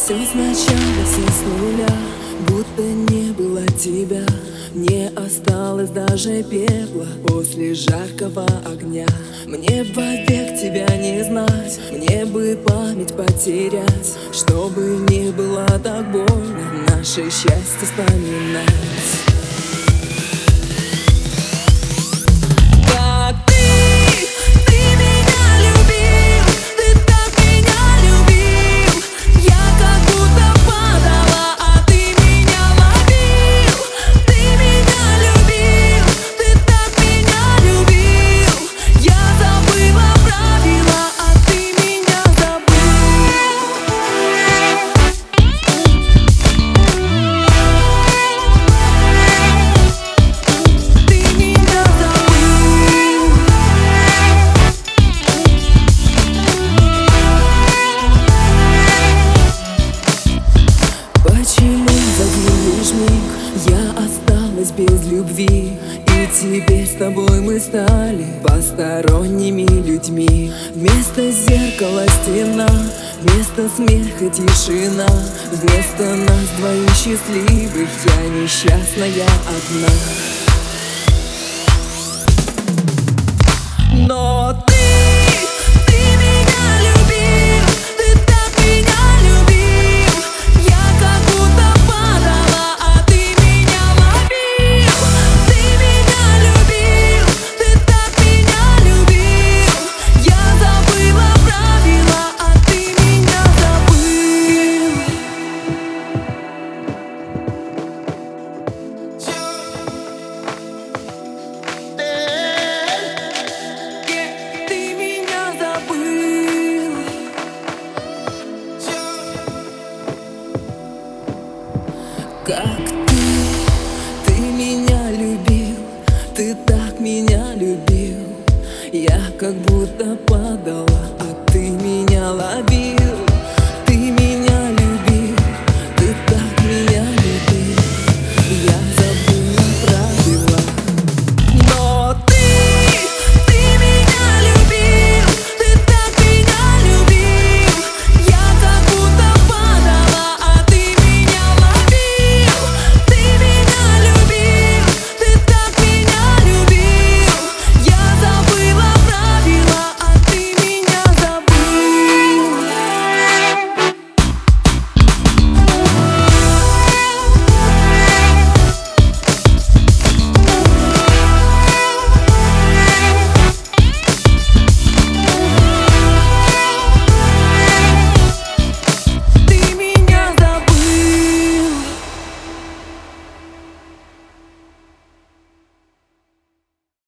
Все сначала, все с нуля Будто не было тебя. Не осталось даже пепла После жаркого огня. Мне вовек тебя не знать Мне бы память потерять Чтобы не было так больно Наше счастье вспоминать без любви. И теперь с тобой мы стали посторонними людьми. Вместо зеркала стена, вместо смеха тишина. Вместо нас двоих счастливых я несчастная одна Как ты, ты меня любил Ты так меня любил. Я как будто падала, а ты меня ловил